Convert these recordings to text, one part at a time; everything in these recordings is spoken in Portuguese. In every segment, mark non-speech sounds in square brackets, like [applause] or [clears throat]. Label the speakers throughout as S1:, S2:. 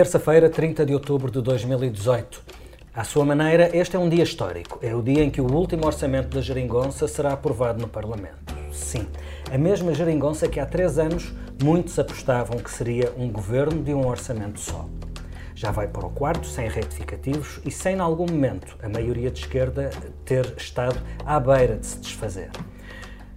S1: Terça-feira, 30 de outubro de 2018. À sua maneira, este é um dia histórico. É o dia em que o último orçamento da Geringonça será aprovado no Parlamento. Sim, a mesma Geringonça que há três anos muitos apostavam que seria um governo de um orçamento só. Já vai para o quarto, sem retificativos e sem, em algum momento, a maioria de esquerda ter estado à beira de se desfazer.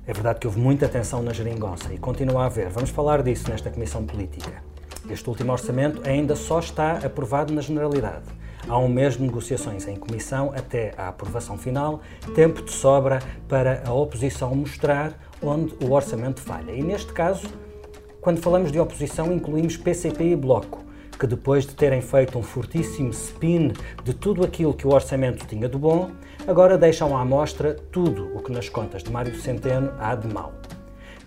S1: É verdade que houve muita tensão na Geringonça e continua a haver. Vamos falar disso nesta Comissão Política. Este último orçamento ainda só está aprovado na generalidade. Há um mês de negociações em comissão até a aprovação final, tempo de sobra para a oposição mostrar onde o orçamento falha. E neste caso, quando falamos de oposição, incluímos PCP e Bloco, que depois de terem feito um fortíssimo spin de tudo aquilo que o orçamento tinha de bom, agora deixam à mostra tudo o que nas contas de Mário Centeno há de mal.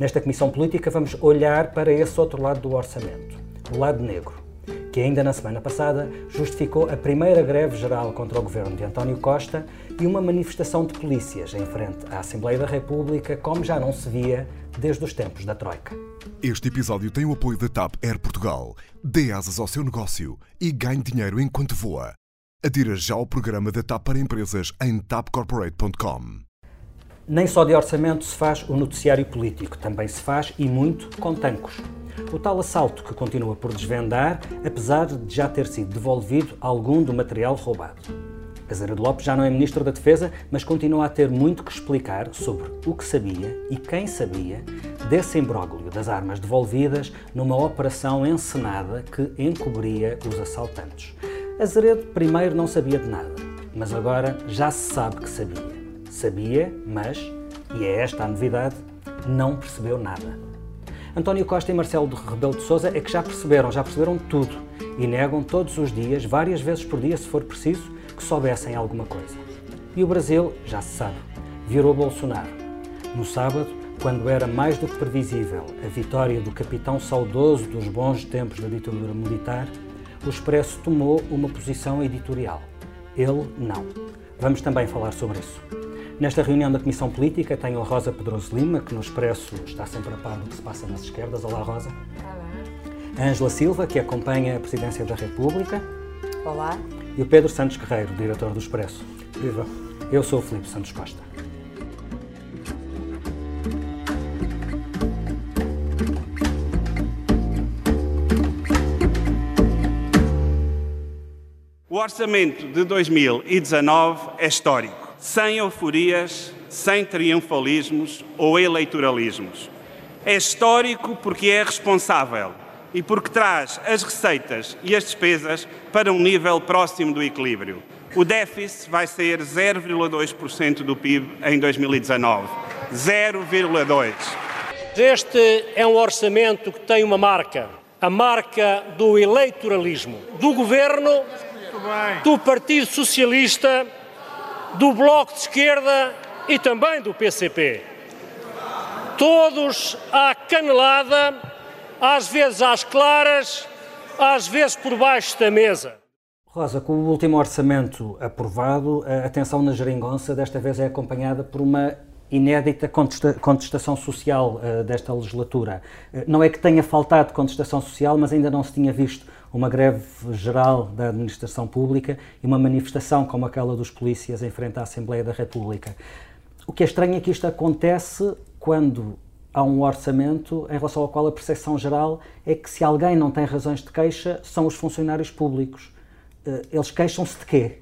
S1: Nesta Comissão Política vamos olhar para esse outro lado do orçamento o lado negro, que ainda na semana passada justificou a primeira greve geral contra o governo de António Costa e uma manifestação de polícias em frente à Assembleia da República, como já não se via desde os tempos da Troika.
S2: Este episódio tem o apoio da TAP Air Portugal. Dê asas ao seu negócio e ganhe dinheiro enquanto voa. Adira já ao programa da TAP para empresas em tapcorporate.com.
S1: Nem só de orçamento se faz o noticiário político, também se faz e muito com tancos. O tal assalto que continua por desvendar, apesar de já ter sido devolvido algum do material roubado. Azeredo Lopes já não é Ministro da Defesa, mas continua a ter muito que explicar sobre o que sabia e quem sabia desse imbróglio das armas devolvidas numa operação encenada que encobria os assaltantes. Azeredo primeiro não sabia de nada, mas agora já se sabe que sabia. Sabia, mas, e é esta a novidade, não percebeu nada. António Costa e Marcelo Rebelo de Sousa é que já perceberam, já perceberam tudo e negam todos os dias, várias vezes por dia, se for preciso, que soubessem alguma coisa. E o Brasil, já se sabe, virou Bolsonaro. No sábado, quando era mais do que previsível a vitória do capitão saudoso dos bons tempos da ditadura militar, o Expresso tomou uma posição editorial. Ele não. Vamos também falar sobre isso. Nesta reunião da Comissão Política tenho a Rosa Pedroso Lima, que no Expresso está sempre a par do que se passa nas esquerdas. Olá, Rosa.
S3: Olá.
S1: A Ângela Silva, que acompanha a Presidência da República.
S3: Olá.
S1: E o Pedro Santos Guerreiro, diretor do Expresso.
S4: Viva.
S1: Eu sou o Filipe Santos Costa.
S5: O orçamento de 2019 é histórico sem euforias, sem triunfalismos ou eleitoralismos. É histórico porque é responsável e porque traz as receitas e as despesas para um nível próximo do equilíbrio. O déficit vai ser 0,2% do PIB em 2019. 0,2%.
S6: Este é um orçamento que tem uma marca, a marca do eleitoralismo, do governo, do Partido Socialista do Bloco de Esquerda e também do PCP. Todos à canelada, às vezes às claras, às vezes por baixo da mesa.
S1: Rosa, com o último orçamento aprovado, a atenção na geringonça desta vez é acompanhada por uma inédita contesta contestação social uh, desta legislatura. Uh, não é que tenha faltado contestação social, mas ainda não se tinha visto uma greve geral da administração pública e uma manifestação como aquela dos polícias em frente à Assembleia da República. O que é estranho é que isto acontece quando há um orçamento em relação ao qual a percepção geral é que se alguém não tem razões de queixa, são os funcionários públicos. Uh, eles queixam-se de quê?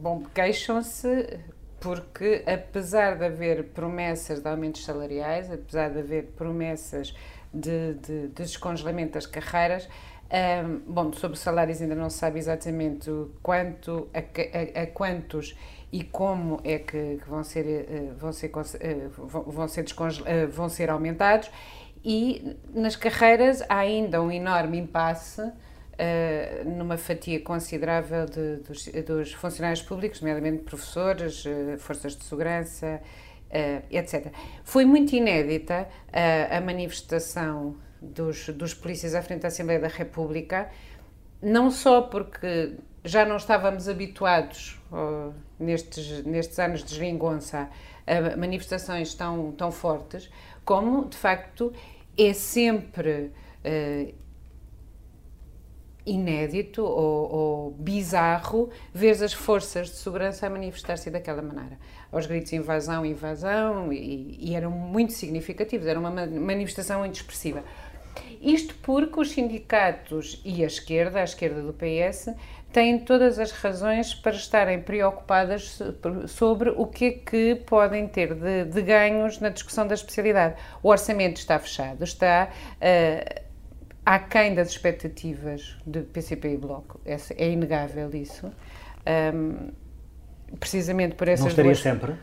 S3: bom, queixam-se porque apesar de haver promessas de aumentos salariais, apesar de haver promessas de, de, de descongelamento das carreiras, um, bom, sobre salários ainda não se sabe exatamente quanto, a, a, a quantos e como é que, que vão ser, uh, vão ser, uh, vão, ser uh, vão ser aumentados. E nas carreiras há ainda um enorme impasse numa fatia considerável de, dos, dos, funcionários públicos, nomeadamente professores, forças de segurança, uh, etc. Foi muito inédita a manifestação dos, dos polícias à frente da Assembleia da República, não só porque já não estávamos habituados oh, nestes, nestes anos de geringonça a manifestações tão, tão fortes, como de facto é sempre uh, inédito ou, ou, bizarro ver as forças de segurança a manifestar-se daquela maneira. Aos gritos invasão, invasão, e, e eram muito significativos, era uma manifestação muito expressiva. Isto porque os sindicatos e a esquerda, a esquerda do PS, têm todas as razões para estarem preocupadas sobre o que é que podem ter de, de ganhos na discussão da especialidade. O orçamento está fechado, está uh, aquém das expectativas de PCP e Bloco, é, é inegável isso. Um, precisamente por essas
S1: Não estaria
S3: duas...
S1: sempre?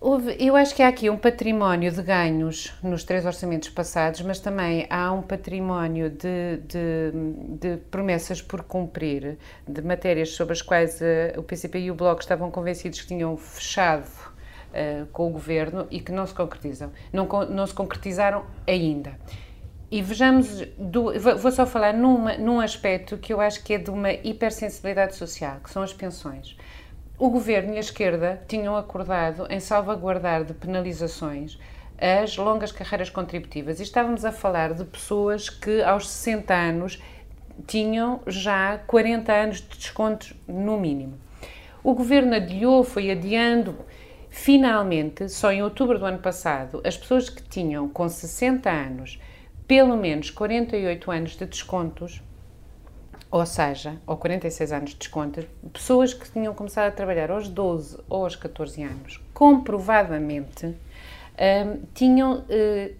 S3: Houve, eu acho que há aqui um património de ganhos nos três orçamentos passados, mas também há um património de, de, de promessas por cumprir, de matérias sobre as quais uh, o PCP e o Bloco estavam convencidos que tinham fechado uh, com o governo e que não se concretizam. Não, não se concretizaram ainda. E vejamos, do, vou só falar numa, num aspecto que eu acho que é de uma hipersensibilidade social, que são as pensões o governo e a esquerda tinham acordado em salvaguardar de penalizações as longas carreiras contributivas. E estávamos a falar de pessoas que aos 60 anos tinham já 40 anos de descontos no mínimo. O governo adiou, foi adiando. Finalmente, só em outubro do ano passado, as pessoas que tinham com 60 anos pelo menos 48 anos de descontos ou seja, ou 46 anos de desconto, pessoas que tinham começado a trabalhar aos 12 ou aos 14 anos, comprovadamente, um, tinham, uh,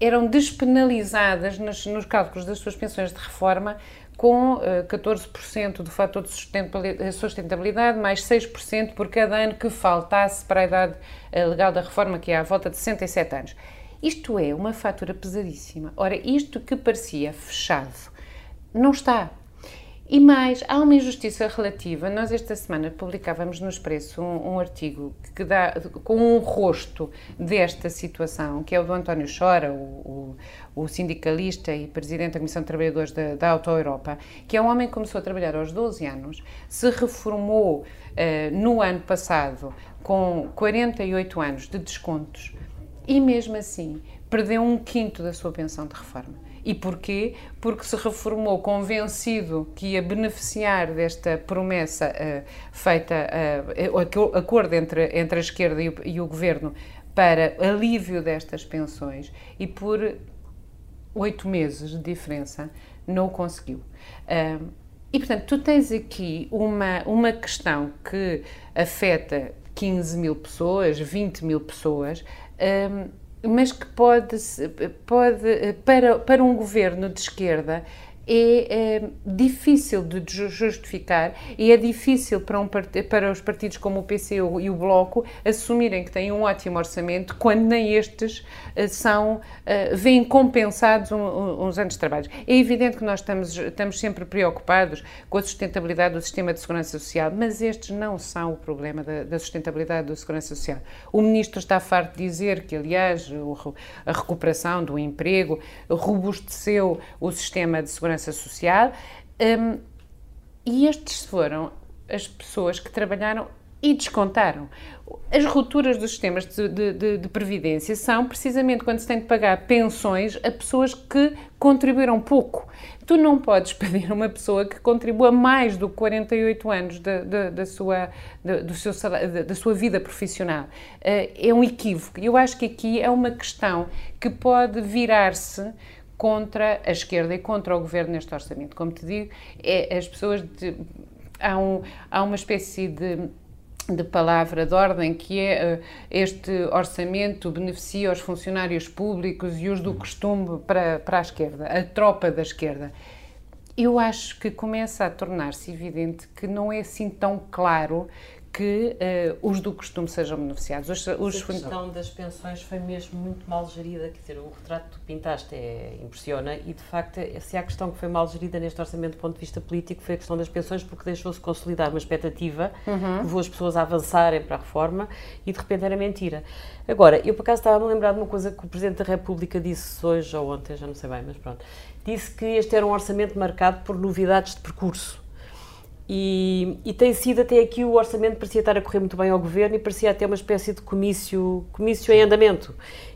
S3: eram despenalizadas nos, nos, cálculos das suas pensões de reforma com uh, eh, 14% do fator de sustentabilidade, sustentabilidade, mais 6% por cada ano que faltasse para a idade uh, legal da reforma, que é à volta de 67 anos. Isto é uma fatura pesadíssima. Ora, isto que parecia fechado, não está. E mais, há uma injustiça relativa. Nós esta semana publicávamos no Expresso um, um, artigo que dá com um rosto desta situação, que é o do António Chora, o, o, o sindicalista e presidente da Comissão de Trabalhadores da, da Auto Europa, que é um homem que começou a trabalhar aos 12 anos, se reformou uh, no ano passado com 48 anos de descontos e mesmo assim perdeu um quinto da sua pensão de reforma. E porquê? Porque se reformou convencido que ia beneficiar desta promessa uh, feita, uh, acordo entre, entre a esquerda e o, e o governo para alívio destas pensões e por oito meses de diferença não o conseguiu. Uh, e, portanto, tu tens aqui uma, uma questão que afeta 15 mil pessoas, 20 mil pessoas, mas que pode, pode para, para um governo de esquerda, é, é, difícil de justificar e é difícil para, um, para os partidos como o PC e o Bloco assumirem que têm um ótimo orçamento quando nem estes uh, são, uh, vêm compensados uns anos de trabalho. É evidente que nós estamos, estamos sempre preocupados com a sustentabilidade do sistema de segurança social, mas estes não são o problema da, da sustentabilidade da segurança social. O Ministro está farto de dizer que, aliás, a recuperação do emprego robusteceu o sistema de segurança segurança social. Um, e estes foram as pessoas que trabalharam e descontaram. As rupturas dos sistemas de, de, de, previdência são precisamente quando se tem de pagar pensões a pessoas que contribuíram pouco. Tu não podes [laughs] pedir a uma pessoa que contribua mais do que 48 anos da, da, da sua, da, do seu, da, sua vida profissional. Eh, é um equívoco. Eu acho que aqui é uma questão que pode virar-se contra a esquerda e contra o governo neste orçamento. Como te digo, é, as pessoas. De, há, um, há uma espécie de de palavra de ordem, que é este orçamento beneficia os funcionários públicos e os do costume para, para a esquerda, a tropa da esquerda. Eu acho que começa a tornar-se evidente que não é assim tão claro que uh, os do costume sejam beneficiados. Os,
S4: os... A questão das pensões foi mesmo muito mal gerida, quer dizer, o retrato que tu pintaste é, impressiona e, de facto, se há questão que foi mal gerida neste orçamento do ponto de vista político foi a questão das pensões, porque deixou-se consolidar uma expectativa uhum. que levou as pessoas a avançarem para a reforma e, de repente, era mentira. Agora, eu, por acaso, estava a me lembrar de uma coisa que o Presidente da República disse hoje ou ontem, já não sei bem, mas pronto, disse que este era um orçamento marcado por novidades de percurso E, e, tem sido até aqui o orçamento parecia estar a correr muito bem ao governo e parecia até uma espécie de comício, comício em andamento.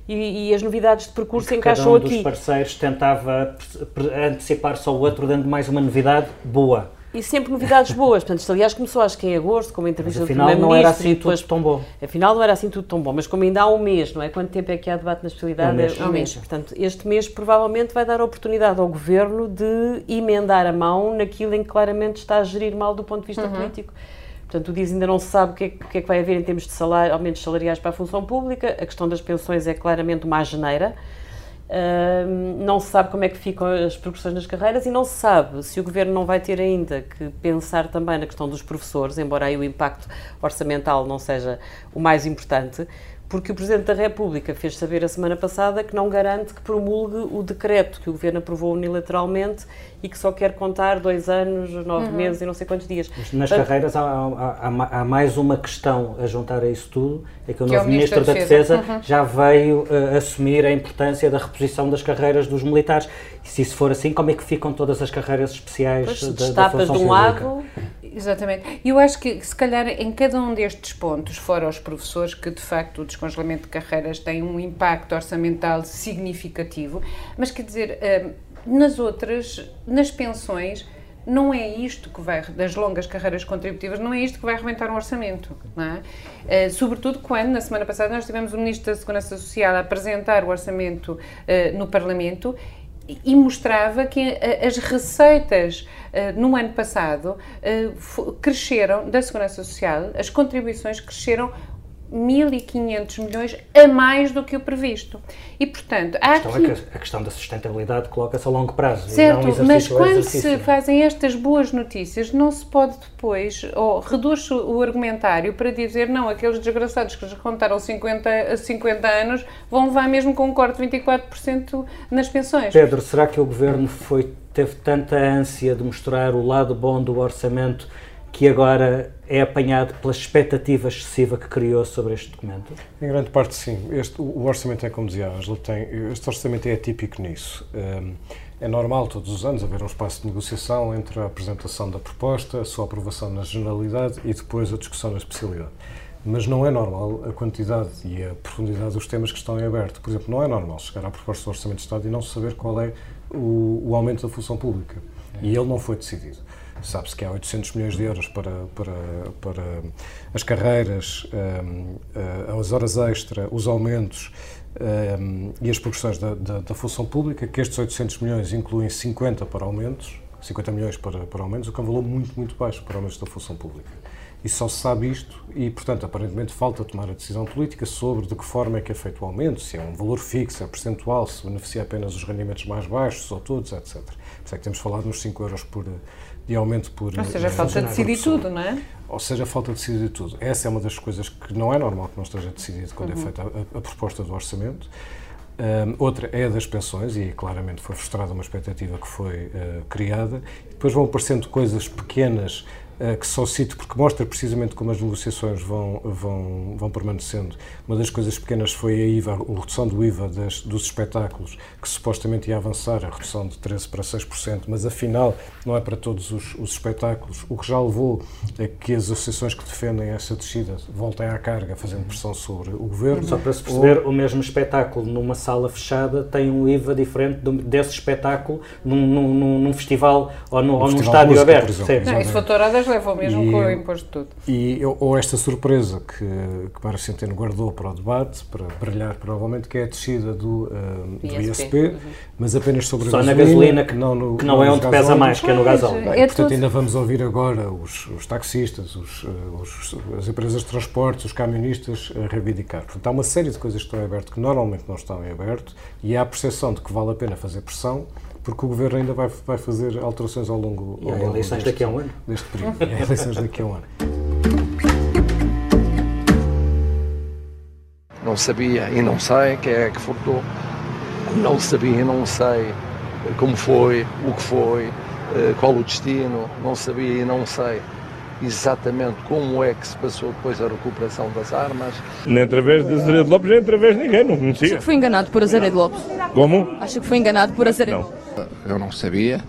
S4: E, e as novidades de percurso encaixam
S1: aqui.
S4: Cada
S1: um dos parceiros tentava antecipar-se ao outro, dando mais uma novidade boa
S4: e sempre novidades boas. Portanto, isto, aliás, começou acho que em agosto, com uma entrevista
S1: mas, afinal, do Primeiro-Ministro. não era assim depois, tudo tão bom.
S4: Afinal, não era assim tudo tão bom, mas como ainda há um mês, não é? Quanto tempo é que há debate na especialidade?
S1: Um mês.
S4: É um mês. Portanto, este mês provavelmente vai dar a oportunidade ao Governo de emendar a mão naquilo em que claramente está a gerir mal do ponto de vista uhum. político. Portanto, o diz ainda não se sabe o que, é, o que, é, que vai haver em termos de salário, aumentos salariais para a função pública. A questão das pensões é claramente uma geneira não se sabe como é que ficam as progressões nas carreiras e não se sabe se o Governo não vai ter ainda que pensar também na questão dos professores, embora aí o impacto orçamental não seja o mais importante, porque o Presidente da República fez saber a semana passada que não garante que promulgue o decreto que o Governo aprovou unilateralmente e que só quer contar dois anos, nove uhum. meses e não sei quantos dias.
S1: Mas nas carreiras há, há, há, mais uma questão a juntar a isso tudo, é que o que novo é o Ministro, da Defesa, Defesa uhum. já veio uh, assumir a importância da reposição das carreiras dos militares. E se isso for assim, como é que ficam todas as carreiras especiais
S4: pois, da, da função de um pública? lado
S3: Exatamente. E eu acho que, se calhar, em cada um destes pontos, fora os professores, que de facto o descongelamento de carreiras tem um impacto orçamental significativo, mas quer dizer, hum, nas outras, nas pensões, não é isto que vai, das longas carreiras contributivas, não é isto que vai arrebentar um orçamento, não é? Uh, sobretudo quando, na semana passada, nós tivemos o Ministro da Segurança Social a apresentar o orçamento uh, no Parlamento e mostrava que eh, as receitas eh, no ano passado eh, cresceram da Segurança Social, as contribuições cresceram 1.500 milhões a mais do que o previsto. E, portanto, há
S1: a questão, aqui... é que a questão da sustentabilidade coloca-se a longo prazo.
S3: Certo, mas quando se fazem estas boas notícias, não se pode depois, ou reduz o argumentário para dizer, não, aqueles desgraçados que já contaram 50, 50 anos vão levar mesmo com um corte de 24% nas pensões.
S1: Pedro, será que o Governo foi, teve tanta ânsia de mostrar o lado bom do orçamento que agora é apanhado pela expectativa excessiva que criou sobre este documento?
S7: Em grande parte, sim. Este, o orçamento é, como dizia a Angela, tem, este orçamento é atípico nisso. Hum, é normal, todos os anos, haver um espaço de negociação entre a apresentação da proposta, a sua aprovação na generalidade e depois a discussão na especialidade. Mas não é normal a quantidade e a profundidade dos temas que estão em aberto. Por exemplo, não é normal chegar à proposta do Orçamento de Estado e não saber qual é o, o aumento da função pública. E ele não foi decidido. Sabe-se que há 800 milhões de euros para, para, para as carreiras, um, eh, as horas extra, os aumentos um, e as progressões da, da, da, função pública, que estes 800 milhões incluem 50 para aumentos, 50 milhões para, para aumentos, o que é um valor muito, muito baixo para aumentos da função pública. E só se sabe isto e, portanto, aparentemente falta tomar a decisão política sobre de que forma é que é feito o aumento, se é um valor fixo, é percentual, se beneficia apenas os rendimentos mais baixos ou todos, etc. Por isso é que temos falado nos 5 euros por, de aumento por.
S3: Ou seja, falta decidir tudo, não é?
S7: Ou seja, falta decidir tudo. Essa é uma das coisas que não é normal que não esteja decidido quando é uhum. é feita a, a, proposta do orçamento. Um, outra é a das pensões, e claramente foi frustrada uma expectativa que foi uh, criada. Depois vão aparecendo coisas pequenas eh, que só cito porque mostra precisamente como as negociações vão, vão, vão permanecendo. Uma das coisas pequenas foi a IVA, a redução do IVA das, dos espetáculos, que supostamente ia avançar, a redução de 13% para 6%, mas afinal não é para todos os, os espetáculos. O que já levou a que as associações que defendem essa descida voltem à carga, fazendo pressão sobre o governo.
S1: Só para se perceber, Ou... o mesmo espetáculo numa sala fechada tem um IVA diferente desse espetáculo num, num, num festival ou, no, ou num estádio música, aberto.
S3: Não, isso touradas levam mesmo e, com o imposto de tudo.
S7: E, ou esta surpresa que, que Mário Centeno guardou para o debate, para brilhar provavelmente, que é a descida do, uh, do ISP, ISP uhum. mas apenas sobre
S1: Só
S7: a
S1: gasolina, na gasolina, que não, no, que não é onde pesa mais, que é no gasóleo.
S7: É portanto, tudo. ainda vamos ouvir agora os, os taxistas, os, os, as empresas de transportes, os camionistas a reivindicar. Portanto, há uma série de coisas que estão em aberto que normalmente não estão em aberto e há a percepção de que vale a pena fazer pressão porque o Governo ainda vai, vai fazer alterações ao longo,
S1: e ao longo eleições deste, daqui a um ano.
S7: deste período. e há eleições daqui a um ano.
S8: Não sabia e não sei quem é que furtou. Não sabia e não sei como foi, o que foi, eh, qual o destino. Não sabia e não sei exatamente como é que se passou depois a recuperação das armas.
S9: Nem através de Azeredo Lopes, nem através de ninguém, não conhecia.
S10: Acho que foi enganado por Azeredo Lopes.
S9: Como?
S10: Acho que foi enganado por Azeredo
S9: Lopes.
S8: Eu não sabia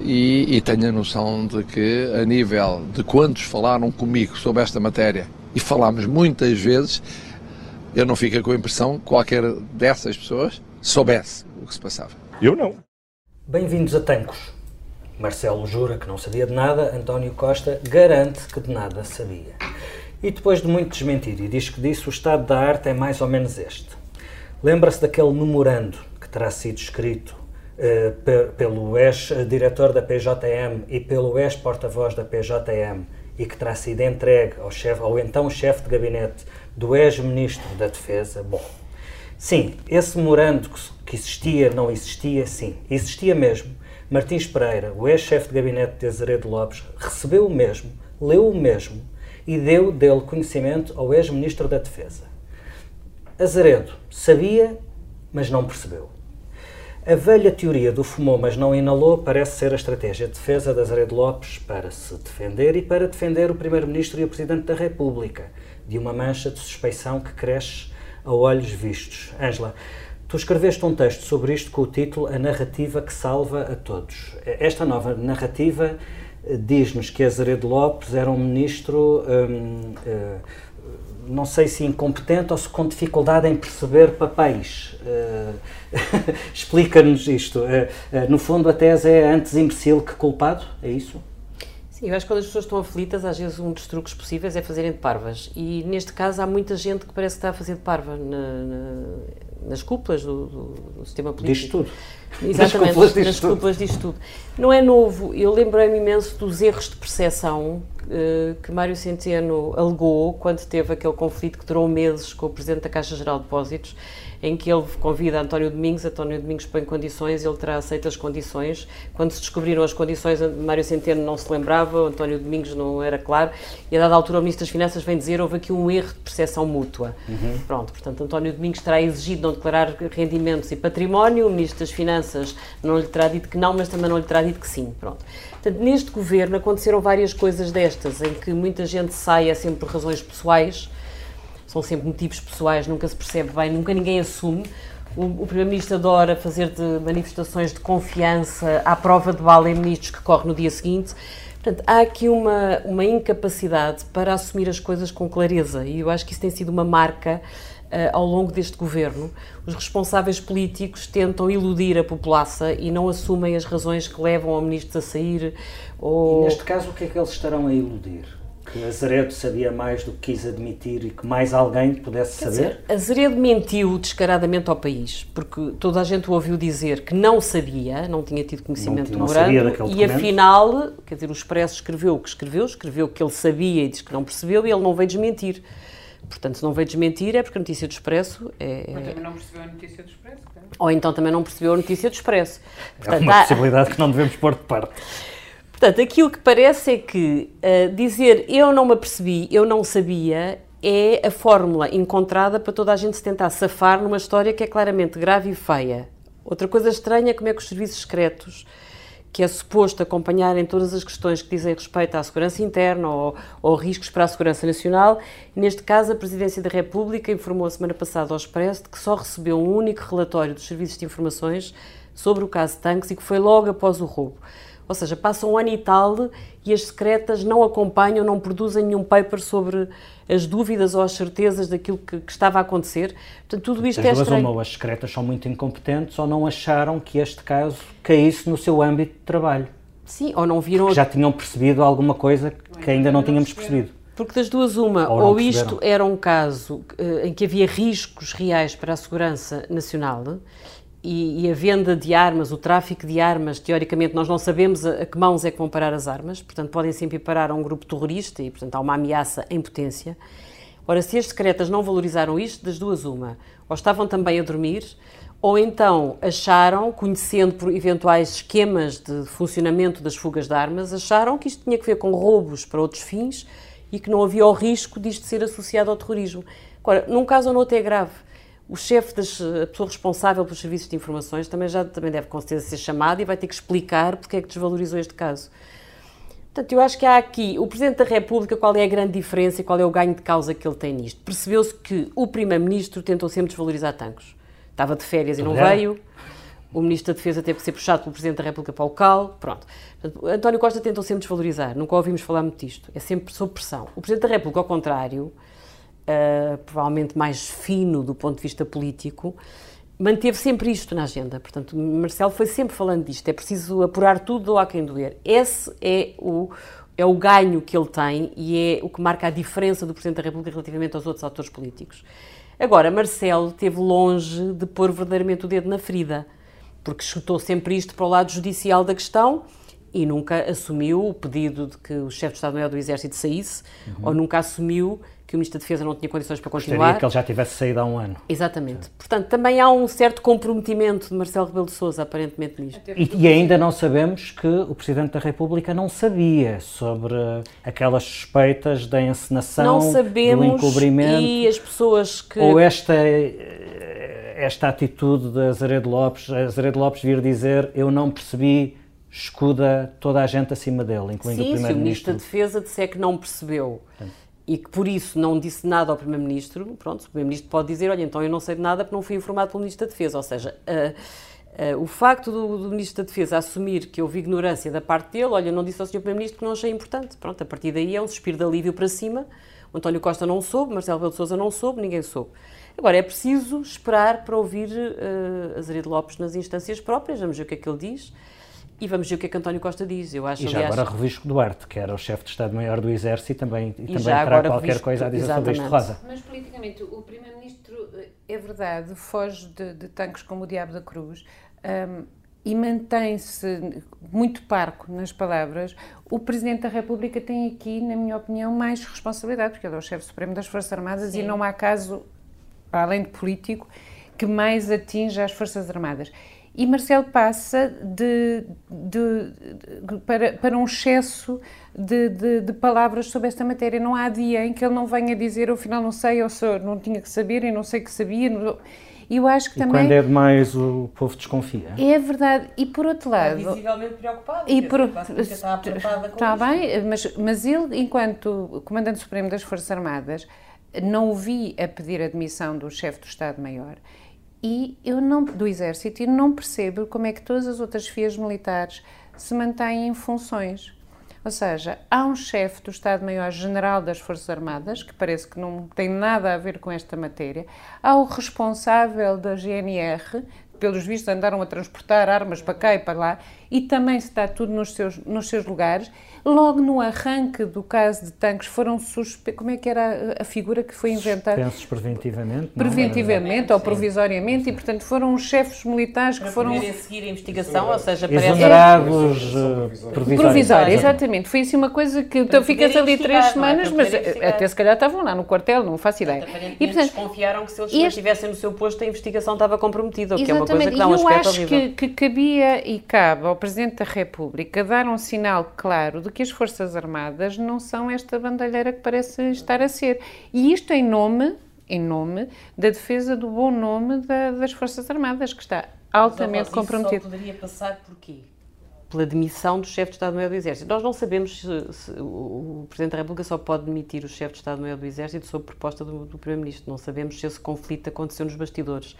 S8: e, e tenho a noção de que, a nível de quantos falaram comigo sobre esta matéria, e falámos muitas vezes, eu não fico com a impressão que qualquer dessas pessoas soubesse o que se passava.
S9: Eu não.
S1: Bem-vindos a Tancos. Marcelo jura que não sabia de nada, António Costa garante que de nada sabia. E depois de muito desmentir e diz que disse, o estado da arte é mais ou menos este. Lembra-se daquele memorando que terá sido escrito uh, pelo ex-diretor da PJM e pelo ex-porta-voz da PJM e que terá sido entregue ao, chefe, ao então chefe de gabinete do ex-ministro da Defesa. Bom, sim, esse memorando que existia, não existia, sim, existia mesmo. Martins Pereira, o ex-chefe de gabinete de Azeredo Lopes, recebeu o mesmo, leu o mesmo e deu dele conhecimento ao ex-ministro da Defesa. Azeredo sabia, mas não percebeu. A velha teoria do fumou, mas não inalou, parece ser a estratégia de defesa de Azeredo Lopes para se defender e para defender o Primeiro-Ministro e o Presidente da República de uma mancha de suspeição que cresce a olhos vistos. Ângela, tu escreveste um texto sobre isto com o título A Narrativa que Salva a Todos. Esta nova narrativa eh, diz-nos que Azeredo Lopes era um ministro. Hum, uh, não sei se incompetente ou se com dificuldade em perceber papéis. Uh, [laughs] Explica-nos isto. Uh, no fundo, a tese é antes imbecil que culpado, é isso?
S4: Sim, eu acho que quando as pessoas estão aflitas, às vezes um dos truques possíveis é fazerem de parvas. E neste caso há muita gente que parece que está a fazer de parva na, na, nas cúpulas do, do, do, sistema político.
S1: Diz tudo.
S4: Exatamente, nas cúpulas, nas cúpulas diz tudo. Não é novo. Eu lembrei-me imenso dos erros de percepção uh, que Mário Centeno alegou quando teve aquele conflito que durou meses com o Presidente da Caixa Geral de Depósitos em que ele convida António Domingos, António Domingos põe condições, ele terá aceito as condições. Quando se descobriram as condições, Mário Centeno não se lembrava, António Domingos não era claro, e a dada altura o Ministro das Finanças vem dizer houve aqui um erro de percepção mútua. Uhum. Pronto, portanto, António Domingos terá exigido não declarar rendimentos e património, o Ministro das Finanças não lhe terá dito que não, mas também não lhe terá dito que sim. Pronto. Portanto, neste governo aconteceram várias coisas destas, em que muita gente sai sempre por razões pessoais, são sempre motivos pessoais, nunca se percebe bem, nunca ninguém assume. O, o Primeiro-Ministro adora fazer de manifestações de confiança à prova de bala em ministros que corre no dia seguinte. Portanto, há aqui uma, uma incapacidade para assumir as coisas com clareza e eu acho que isso tem sido uma marca ao longo deste governo. Os responsáveis políticos tentam iludir a população e não assumem as razões que levam ao ministro a sair. Ou...
S1: E neste caso, o que é que eles estarão a iludir? que Azeredo sabia mais do que quis admitir e que mais alguém pudesse Quer saber?
S4: Dizer, Azeredo mentiu descaradamente ao país, porque toda a gente ouviu dizer que não sabia, não tinha tido conhecimento do memorando, e afinal, quer dizer, o Expresso escreveu o que escreveu, escreveu que ele sabia e disse que não percebeu e ele não veio desmentir. Portanto, se não veio desmentir é porque a notícia do Expresso é...
S3: Mas também não percebeu a notícia do Expresso, claro.
S4: Ou então também não percebeu a notícia do Expresso.
S1: Portanto, é uma há... possibilidade que não devemos pôr de parte.
S4: Portanto, aquilo que parece é que uh, dizer eu não me apercebi, eu não sabia, é a fórmula encontrada para toda a gente se tentar safar numa história que é claramente grave e feia. Outra coisa estranha é como é que os serviços secretos, que é suposto acompanharem todas as questões que dizem respeito à segurança interna ou, ou riscos para a segurança nacional, neste caso a Presidência da República informou a semana passada ao Expresso de que só recebeu um único relatório dos serviços de informações sobre o caso Tanques e que foi logo após o roubo. Ou seja, passa um ano e tal e as secretas não acompanham, não produzem nenhum paper sobre as dúvidas ou as certezas daquilo que, que estava a acontecer. Portanto, tudo isto
S1: as
S4: é
S1: duas
S4: estranho.
S1: Uma, as secretas são muito incompetentes ou não acharam que este caso caísse no seu âmbito de trabalho.
S4: Sim, ou não viram...
S1: Já tinham percebido alguma coisa que ainda não tínhamos percebido.
S4: Porque das duas, uma, ou, ou isto era um caso uh, em que havia riscos reais para a segurança nacional e, e, a venda de armas, o tráfico de armas, teoricamente nós não sabemos a, a, que mãos é que vão parar as armas, portanto podem sempre parar a um grupo terrorista e portanto há uma ameaça em potência. Ora, se as secretas não valorizaram isto, das duas uma, ou estavam também a dormir, ou então acharam, conhecendo por eventuais esquemas de funcionamento das fugas de armas, acharam que isto tinha que ver com roubos para outros fins e que não havia o risco disto ser associado ao terrorismo. Agora, num caso ou no outro é grave o chefe, das, a pessoa responsável pelos serviços de informações, também já também deve com certeza ser chamado e vai ter que explicar porque é que desvalorizou este caso. Portanto, eu acho que há aqui, o Presidente da República, qual é a grande diferença e qual é o ganho de causa que ele tem nisto? Percebeu-se que o Primeiro-Ministro tentou sempre desvalorizar Tancos. Estava de férias e não veio. o Ministro da Defesa teve que ser puxado pelo Presidente da República para o local, pronto. Portanto, António Costa tentou sempre desvalorizar, nunca ouvimos falar muito disto, é sempre sob pressão. O Presidente da República, ao contrário, uh, provavelmente mais fino do ponto de vista político, manteve sempre isto na agenda. Portanto, Marcelo foi sempre falando disto. É preciso apurar tudo ou há quem doer. Esse é o, é o ganho que ele tem e é o que marca a diferença do Presidente da República relativamente aos outros atores políticos. Agora, Marcelo esteve longe de pôr verdadeiramente o dedo na ferida, porque chutou sempre isto para o lado judicial da questão e nunca assumiu o pedido de que o chefe de Estado-Maior do Exército saísse, uhum. ou nunca assumiu que o Ministro da Defesa não tinha condições para continuar.
S1: Gostaria que ele já tivesse saído há um ano.
S4: Exatamente. Sim. Portanto, também há um certo comprometimento de Marcelo Rebelo de Sousa, aparentemente, nisto.
S1: E, e, ainda não sabemos que o Presidente da República não sabia sobre aquelas suspeitas da encenação,
S4: não sabemos,
S1: do encobrimento.
S4: E as pessoas que...
S1: Ou esta, esta atitude de Azaredo Lopes, Azaredo Lopes vir dizer eu não percebi escuda toda a gente acima dele, incluindo
S4: Sim,
S1: o Primeiro-Ministro. Sim, se o
S4: Ministro da Defesa disser que não percebeu e que por isso não disse nada ao Primeiro-Ministro, pronto, o Primeiro-Ministro pode dizer, olha, então eu não sei de nada porque não fui informado pelo Ministro da Defesa. Ou seja, uh, uh, o facto do, do, Ministro da Defesa assumir que houve ignorância da parte dele, olha, não disse ao Sr. Primeiro-Ministro que não achei importante. Pronto, a partir daí é um suspiro de alívio para cima. O António Costa não soube, Marcelo Rebelo de Sousa não soube, ninguém soube. Agora, é preciso esperar para ouvir uh, Azeredo Lopes nas instâncias próprias, vamos ver o que é que ele diz. E vamos ver o que é que António Costa diz. Eu acho,
S1: e já
S4: aliás,
S1: agora Revisco Duarte, que era o chefe de Estado-Maior do Exército, e também, e também terá qualquer Revisco, coisa a dizer exatamente. sobre isto. Rosa.
S3: Mas politicamente, o Primeiro-Ministro, é verdade, foge de, de tanques como o Diabo da Cruz um, e mantém-se muito parco nas palavras. O Presidente da República tem aqui, na minha opinião, mais responsabilidade, porque ele é o chefe supremo das Forças Armadas Sim. e não há caso, além de político, que mais atinja as Forças Armadas. E Marcelo passa de, de, de, para, para um excesso de, de, palavras sobre esta matéria. Não há dia em que ele não venha dizer, eu afinal não sei, eu sou, não tinha que saber, e não sei que sabia. E eu acho que
S1: e
S3: também.
S1: quando é demais, o povo desconfia.
S3: É verdade. E por outro lado.
S4: Está visivelmente preocupado. E por, está [laughs]
S3: Está bem, mas, mas ele, enquanto Comandante Supremo das Forças Armadas, não o vi a pedir admissão do chefe do Estado-Maior e eu não do exército e não percebo como é que todas as outras fias militares se mantêm em funções. Ou seja, há um chefe do Estado-Maior-General das Forças Armadas, que parece que não tem nada a ver com esta matéria, há o responsável da GNR, pelos vistos andaram a transportar armas para cá e para lá, e também está tudo nos seus, nos seus lugares, Logo no arranque do caso de tanques foram suspeitos. Como é que era a figura que foi inventada?
S1: Suspensos preventivamente.
S3: Preventivamente ou provisoriamente, sim. e portanto foram os chefes militares que foram.
S4: Para seguir a investigação, ou seja,
S1: parece. Exonerados eh, provisórios.
S3: Provisório, exatamente. Foi assim uma coisa que. Então ficas ali três é? semanas, mas até se calhar estavam lá no quartel, não faço ideia.
S4: E portanto. desconfiaram que se eles este... estivessem no seu posto, a investigação estava comprometida, o que é uma coisa que dá um aspecto
S3: horrível. Eu acho que, que cabia e cabe ao Presidente da República dar um sinal claro de que as Forças Armadas não são esta bandalheira que parece estar a ser. E isto em nome, em nome da defesa do bom nome da, das Forças Armadas, que está altamente Mas, comprometido. Isso
S4: só poderia passar por quê? Pela demissão do chefe de Estado-Maior do Exército. Nós não sabemos se, se, o Presidente da República só pode demitir o chefe de Estado-Maior do Exército sob proposta do, do Primeiro-Ministro. Não sabemos se esse conflito aconteceu nos bastidores.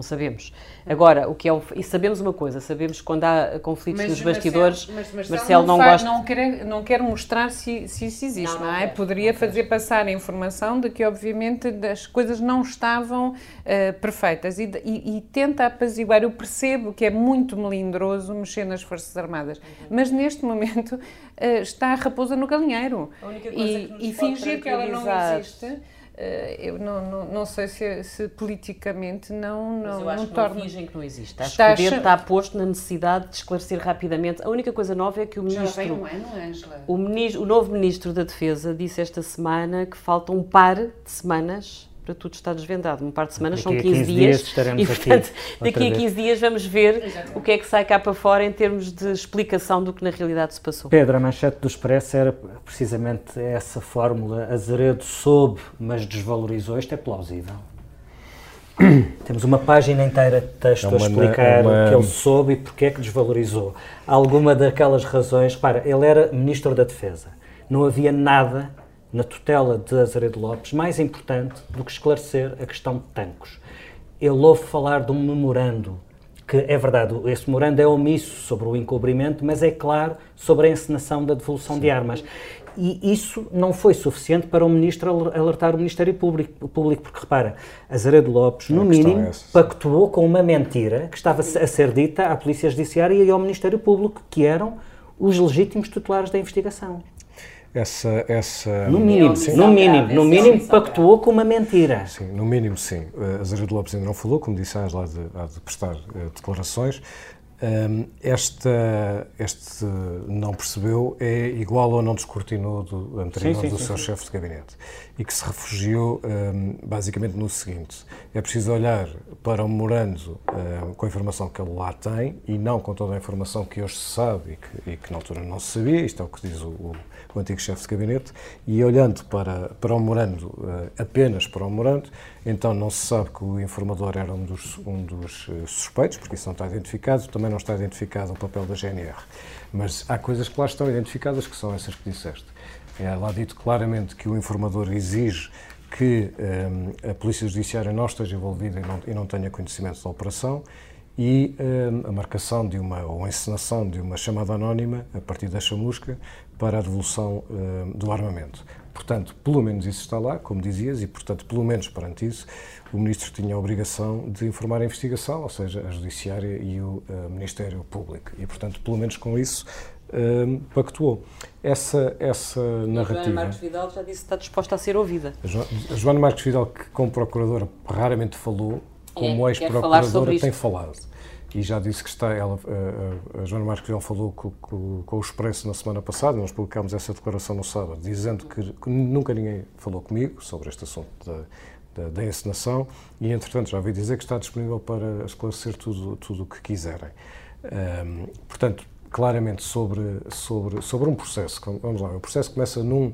S4: Não sabemos. Agora, o que é o, e sabemos uma coisa, sabemos que quando há conflitos mas, nos bastidores, Marcelo, mas, Marcelo não, não faz,
S3: gosta... Não quer, não quer mostrar se, se isso existe, não, não, não é? Quer, Poderia fazer passar a informação de que, obviamente, as coisas não estavam uh, perfeitas e, e, e, tenta apaziguar. Eu percebo que é muito melindroso mexer nas Forças Armadas, uhum. mas neste momento uh, está a raposa no galinheiro.
S4: e,
S3: e fingir que ela não existe eu não, não, não sei se, se, politicamente não, não, Mas
S4: eu acho
S3: não
S4: que
S3: torna.
S4: Não fingem que não existe. Acho está que o poder está posto na necessidade de esclarecer rapidamente. A única coisa nova é que o ministro. Já
S3: vem um ano, Angela.
S4: O, ministro, o novo ministro da Defesa disse esta semana que falta um par de semanas para tudo estar desvendado. Um par de semanas
S1: daqui
S4: são 15,
S1: 15
S4: dias.
S1: estaremos
S4: e, portanto, daqui a 15 dias vamos ver Exatamente. o que é que sai cá para fora em termos de explicação do que na realidade se passou.
S1: Pedro, a manchete do Expresso era precisamente essa fórmula. Azeredo soube, mas desvalorizou. Isto é plausível. [coughs] Temos uma página inteira de texto é uma, a explicar uma... o que ele soube e porque é que desvalorizou. Alguma daquelas razões. Repara, ele era Ministro da Defesa. Não havia nada na tutela de Azeredo Lopes mais importante do que esclarecer a questão de Tancos. Ele ouve falar de um memorando que é verdade, esse memorando é omisso sobre o encobrimento, mas é claro sobre a encenação da devolução Sim. de armas. E isso não foi suficiente para o Ministro alertar o Ministério Público, público porque repara, Azaredo Lopes, no mínimo, é pactuou com uma mentira que estava a ser dita à Polícia Judiciária e ao Ministério Público, que eram os legítimos titulares da investigação.
S7: Essa, essa...
S1: No mínimo, sim. no mínimo, no mínimo pactuou com uma mentira.
S7: Sim, no mínimo sim. Uh, Azaredo Lopes ainda não falou, como disse há de, há de prestar uh, declarações. Um, esta, este não percebeu é igual ao não descortinou do anterior sim, sim, do sim, seu chefe de gabinete e que se refugiou um, basicamente no seguinte: é preciso olhar para o memorando um, com a informação que ele lá tem e não com toda a informação que hoje se sabe e que, e que na altura não se sabia, isto é o que diz o, o, o antigo chefe de gabinete, e olhando para, para o memorando, uh, apenas para o memorando, então não se sabe que o informador era um dos, um dos suspeitos, porque isso não está identificado, também não está identificado o papel da GNR. Mas há coisas que lá estão identificadas que são essas que disseste. É lá dito claramente que o informador exige que um, eh, a Polícia Judiciária não esteja envolvida e não, e não tenha conhecimento da operação e um, a marcação de uma, ou a encenação de uma chamada anónima a partir da chamusca para a devolução um, do armamento. Portanto, pelo menos isso está lá, como dizias, e, portanto, pelo menos perante isso, o Ministro tinha a obrigação de informar a investigação, ou seja, a Judiciária e o uh, Ministério Público. E, portanto, pelo menos com isso, uh, pactuou. Essa, essa narrativa... A Joana
S4: Marques Vidal já disse que está disposta a ser ouvida.
S7: A, jo a Joana Marques Vidal, que como Procuradora raramente falou, como é, ex-Procuradora tem falado e já disse que está, ela, a, a Joana Marques Vidal falou com, com, com, o Expresso na semana passada, nós publicámos essa declaração no sábado, dizendo que, que nunca ninguém falou comigo sobre este assunto da, da, da, encenação e, entretanto, já vi dizer que está disponível para esclarecer tudo, tudo o que quiserem. Um, portanto, claramente sobre, sobre, sobre um processo, vamos lá, o processo começa num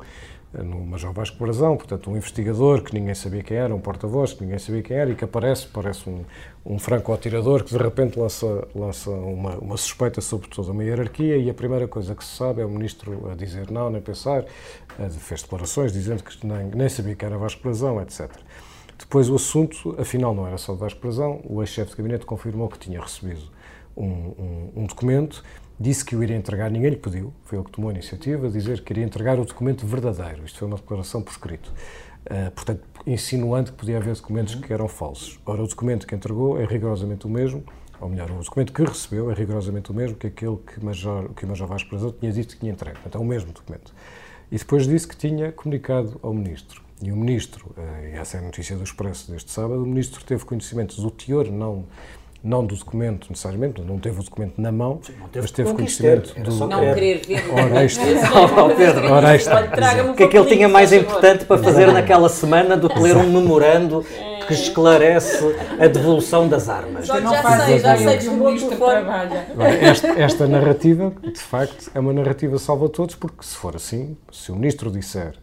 S7: no Major Vasco Brazão, portanto, um investigador que ninguém sabia quem era, um porta-voz que ninguém sabia quem era e que aparece, parece um, um franco-atirador que de repente lança, lança uma, uma, suspeita sobre toda uma hierarquia e a primeira coisa que se sabe é o ministro a dizer não, nem pensar, fez declarações dizendo que nem, nem sabia que era Vasco Brazão, etc. Depois o assunto, afinal, não era só de Vasco Brazão, o ex-chefe de gabinete confirmou que tinha recebido um, um, um documento disse que o iria entregar, ninguém lhe pediu, foi ele que tomou a iniciativa, dizer que iria entregar o documento verdadeiro. Isto foi uma declaração por escrito. Uh, portanto, insinuando que podia haver documentos que eram falsos. Ora, o documento que entregou é rigorosamente o mesmo, ou melhor, o documento que recebeu é rigorosamente o mesmo que aquele que, Major, que o Major Vasco Brazão tinha dito que tinha entregue. Portanto, é o mesmo documento. E depois disse que tinha comunicado ao Ministro. E o Ministro, uh, e essa é a notícia do Expresso deste sábado, o Ministro teve conhecimento do teor, não não do documento necessariamente, não teve o documento na mão, teve mas teve conhecimento
S4: do. Não querer ver.
S1: Ora, isto, oh, Pedro, ora, isto, o que é que ele tinha mais importante para fazer naquela semana do que ler um memorando que esclarece a devolução das armas?
S4: Já, já sei, já sei que o ministro trabalha.
S7: Esta, esta narrativa, de facto, é uma narrativa salva todos, porque se for assim, se o ministro disser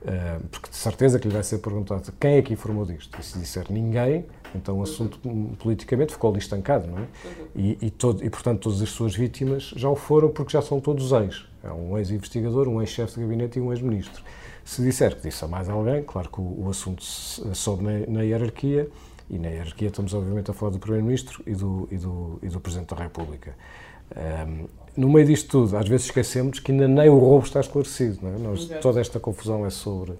S7: Uh, porque de certeza que lhe vai ser perguntado quem é que informou disto. E se disser ninguém, então o assunto politicamente ficou ali estancado, não é? E, e, todo, e, portanto, todas as suas vítimas já o foram porque já são todos ex. É um ex-investigador, um ex-chefe de gabinete e um ex-ministro. Se disser que disse a mais alguém, claro que o, o assunto sobe na, na, hierarquia, e na hierarquia estamos obviamente a falar do Primeiro-Ministro e do, e, do, e do Presidente da República. Um, no meio disto tudo, às vezes esquecemos que ainda nem o roubo está esclarecido. Não é? Nós, toda esta confusão é sobre,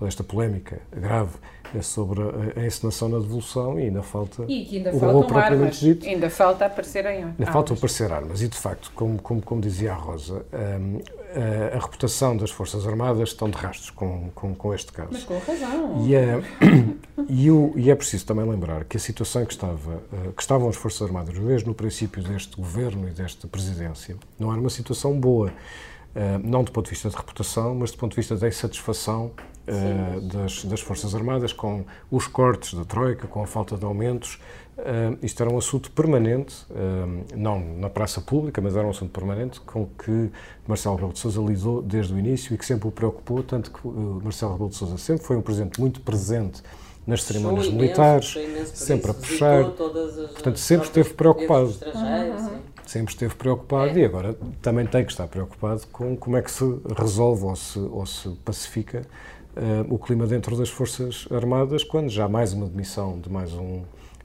S7: toda esta polémica grave é sobre a, a encenação na devolução e ainda falta
S3: e que ainda o propriamente dito. Ainda falta aparecerem armas.
S7: Ainda faltam aparecer armas. E, de facto, como, como, como dizia a Rosa, um, a, a, reputação das Forças Armadas estão de rastros com, com, com este caso.
S3: Mas com razão.
S7: E é, [coughs] e, o, e é preciso também lembrar que a situação que, estava, uh, que estavam as Forças Armadas, mesmo no princípio deste governo e desta presidência, não era uma situação boa. Uh, não do ponto de vista de reputação, mas do ponto de vista da insatisfação uh, das, das, Forças Armadas, com os cortes da Troika, com a falta de aumentos. Uh, isto era um assunto permanente, uh, não na praça pública, mas era um assunto permanente com que Marcelo Rebelo de Sousa lidou desde o início e que sempre o preocupou, tanto que Marcelo Rebelo de Sousa sempre foi um presidente muito presente nas cerimónias imenso, militares, sempre a puxar, portanto sempre esteve preocupado. Sempre esteve preocupado é. e agora também tem que estar preocupado com como é que se resolve ou se, ou se pacifica o clima dentro das Forças Armadas, quando já há mais uma demissão de mais um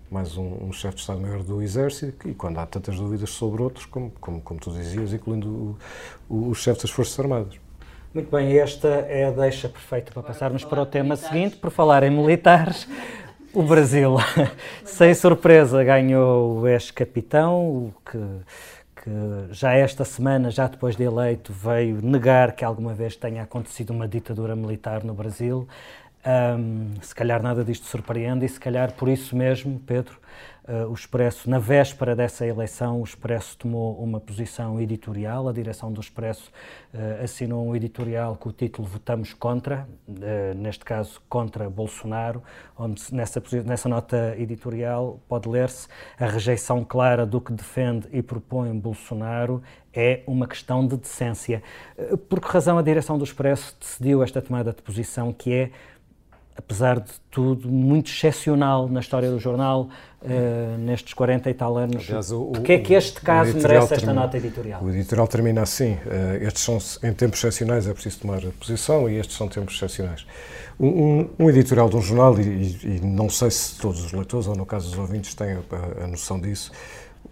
S7: mais um, um chefe de Estado-Maior do Exército, e quando há tantas dúvidas sobre outros, como, como, como tu dizias, incluindo o, o, o chefe das Forças Armadas.
S1: Muito bem, esta é a deixa perfeita para passarmos para o tema seguinte. Por falar em militares, o Brasil, [laughs] sem surpresa, ganhou o ex-capitão, o que, que já esta semana, já depois de eleito, veio negar que alguma vez tenha acontecido uma ditadura militar no Brasil. Um, se calhar nada disto surpreende e se calhar por isso mesmo, Pedro, uh, o Expresso, na véspera dessa eleição, o Expresso tomou uma posição editorial, a direção do Expresso uh, assinou um editorial com o título Votamos Contra, uh, neste caso contra Bolsonaro, onde nessa, nessa nota editorial pode ler-se a rejeição clara do que defende e propõe Bolsonaro é uma questão de decência. Por que razão a direção do Expresso decidiu esta tomada de posição que é apesar de tudo, muito excepcional na história do jornal uh, nestes 40 e tal anos. Aliás, o, Porquê é que este caso merece esta termina, nota editorial?
S7: O editorial termina assim: uh, estes são, em tempos excepcionais é preciso tomar posição e estes são tempos excepcionais. Um, um, um editorial de um jornal, e, e, não sei se todos os leitores, ou no caso dos ouvintes, têm a, a, noção disso,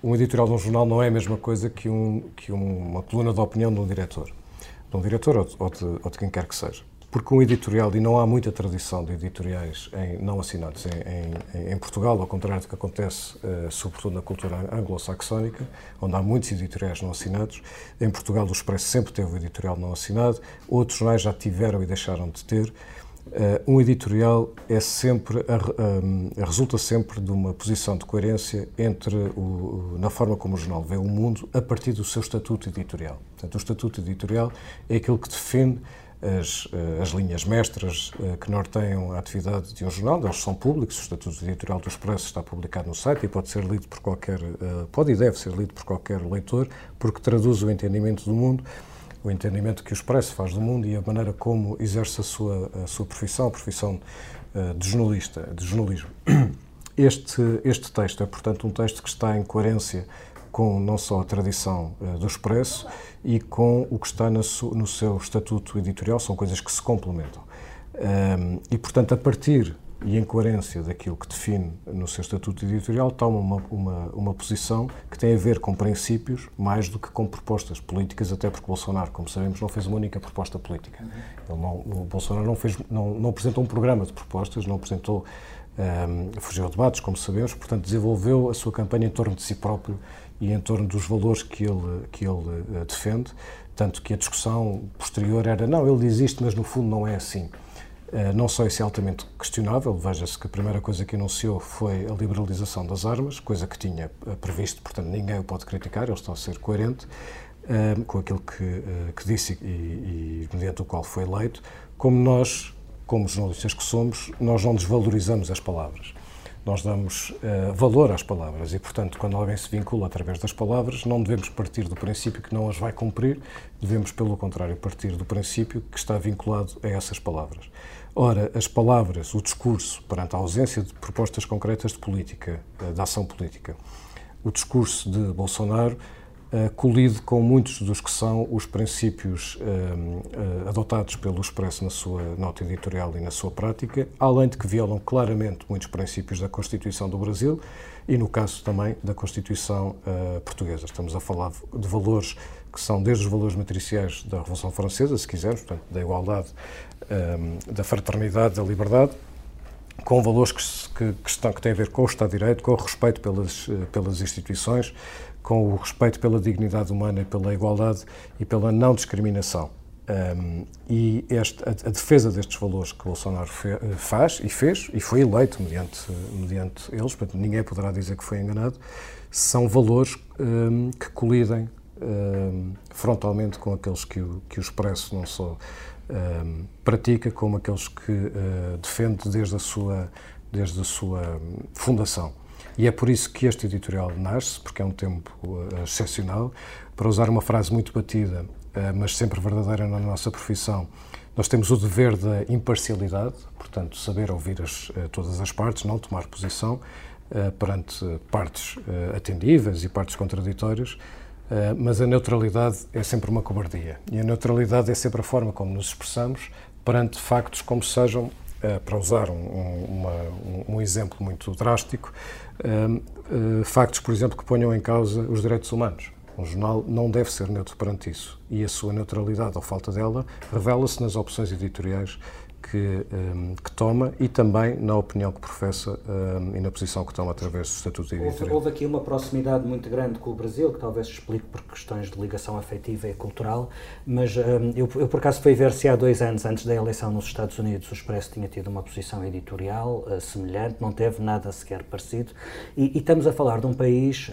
S7: um editorial de um jornal não é a mesma coisa que, um, que uma coluna de opinião de um diretor. De um diretor ou de, ou de, ou de quem quer que seja porque um editorial, e não há muita tradição de editoriais em, não assinados em, em, em, Portugal, ao contrário do que acontece uh, sobretudo na cultura anglo-saxónica, onde há muitos editoriais não assinados. Em Portugal, o Expresso sempre teve o editorial não assinado, outros jornais já tiveram e deixaram de ter. Uh, um editorial é sempre a, resulta sempre de uma posição de coerência entre o, na forma como o jornal vê o mundo a partir do seu estatuto editorial. Portanto, o estatuto editorial é aquilo que defende as, eh, as linhas mestras eh, que norteiam a atividade de um jornal, eles são públicos, o Estatuto Editorial do Expresso está publicado no site e pode ser lido por qualquer, eh, pode e deve ser lido por qualquer leitor, porque traduz o entendimento do mundo, o entendimento que o Expresso faz do mundo e a maneira como exerce a sua, a sua profissão, a profissão de jornalista, de jornalismo. [clears throat] Este, este texto é, portanto, um texto que está em coerência com não só a tradição uh, do Expresso e com o que está no, seu estatuto editorial, são coisas que se complementam. E, portanto, a partir e em coerência daquilo que define no seu estatuto editorial, toma uma, uma, uma, posição que tem a ver com princípios mais do que com propostas políticas, até porque Bolsonaro, como sabemos, não fez uma única proposta política. Ele não, o Bolsonaro não, fez, não, não apresentou um programa de propostas, não apresentou, um, fugiu a debates, como sabemos, portanto, desenvolveu a sua campanha em torno de si próprio e em torno dos valores que ele, que ele uh, defende, tanto que a discussão posterior era não, ele isto, mas no fundo não é assim. Uh, não só isso é altamente questionável, veja-se que a primeira coisa que anunciou foi a liberalização das armas, coisa que tinha uh, previsto, portanto ninguém o pode criticar, eles estão a ser coerente com aquilo que, que disse e, e, mediante o qual foi eleito, como nós, como jornalistas que somos, nós não desvalorizamos as palavras nós damos uh, valor às palavras e, portanto, quando alguém se vincula através das palavras, não devemos partir do princípio que não as vai cumprir, devemos, pelo contrário, partir do princípio que está vinculado a essas palavras. Ora, as palavras, o discurso, perante a ausência de propostas concretas de política, uh, de ação política, o discurso de Bolsonaro colide com muitos dos que são os princípios uh, adotados pelo Expresso na sua nota editorial e na sua prática, além de que violam claramente muitos princípios da Constituição do Brasil e, no caso também, da Constituição portuguesa. Estamos a falar de valores que são desde os valores matriciais da Revolução Francesa, se quisermos, portanto, da igualdade, da fraternidade, da liberdade, com valores que, que, que, estão, que têm a ver com o Estado de Direito, com o respeito pelas, pelas instituições, com o respeito pela dignidade humana pela igualdade e pela não discriminação. Um, e este, a, a, defesa destes valores que Bolsonaro fe, faz e fez, e foi eleito mediante, mediante eles, portanto ninguém poderá dizer que foi enganado, são valores um, que colidem um, frontalmente com aqueles que o, que o Expresso não só pratica, como aqueles que uh, defende desde a sua, desde a sua fundação. E é por isso que este editorial nasce, porque é um tempo uh, excepcional. Para usar uma frase muito batida, uh, mas sempre verdadeira na nossa profissão, nós temos o dever da imparcialidade, portanto, saber ouvir as, uh, todas as partes, não tomar posição perante partes atendíveis e partes contraditórias, mas a neutralidade é sempre uma cobardia. E a neutralidade é sempre a forma como nos expressamos perante factos como sejam, para usar um, uma, um exemplo muito drástico, uh, factos, por exemplo, que ponham em causa os direitos humanos. Um jornal não deve ser neutro perante isso. E a sua neutralidade ou falta dela revela-se nas opções editoriais que, um, que, toma e também na opinião que professa um, e na posição que toma através do Estatuto Editorial.
S1: Houve, houve aqui uma proximidade muito grande com o Brasil, que talvez explique por questões de ligação afetiva e cultural, mas um, eu, eu, por acaso fui ver se há dois anos, antes da eleição nos Estados Unidos, o Expresso tinha tido uma posição editorial uh, semelhante, não teve nada sequer parecido, e, e estamos a falar de um país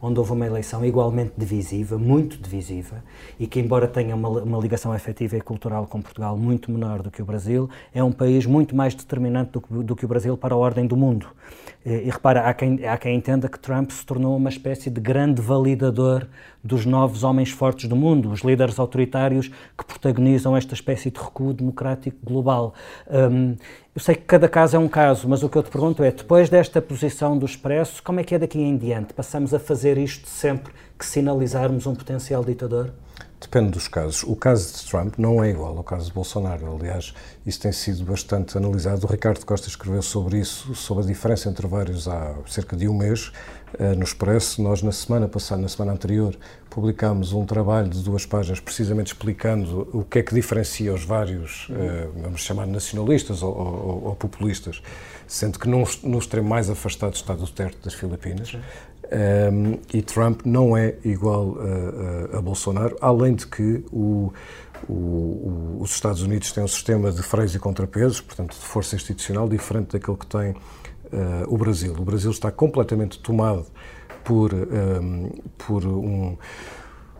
S1: onde houve uma eleição igualmente divisiva, muito divisiva, e que embora tenha uma, uma ligação afetiva e cultural com Portugal muito menor do que o Brasil, Brasil é um país muito mais determinante do que, do que o Brasil para a ordem do mundo. E, e repara, há quem, há quem entenda que Trump se tornou uma espécie de grande validador dos novos homens fortes do mundo, os líderes autoritários que protagonizam esta espécie de recuo democrático global. Um, eu sei que cada caso é um caso, mas o que eu te pergunto é, depois desta posição do Expresso, como é que é daqui em diante? Passamos a fazer isto sempre que sinalizarmos um potencial ditador?
S7: Depende dos casos. O caso de Trump não é igual ao caso de Bolsonaro. Aliás, isso tem sido bastante analisado. O Ricardo Costa escreveu sobre isso, sobre a diferença entre vários há cerca de um mês, eh, no Expresso. Nós, na semana passada, na semana anterior, publicámos um trabalho de duas páginas, precisamente explicando o que é que diferencia os vários, eh, vamos chamar nacionalistas ou, ou, ou populistas, sendo que num, no extremo mais afastado está Duterte das Filipinas. Um, e Trump não é igual a, a, a Bolsonaro, além de que o, o, os Estados Unidos têm um sistema de freios e contrapesos, portanto, de força institucional, diferente daquele que tem uh, o Brasil. O Brasil está completamente tomado por, um, por um,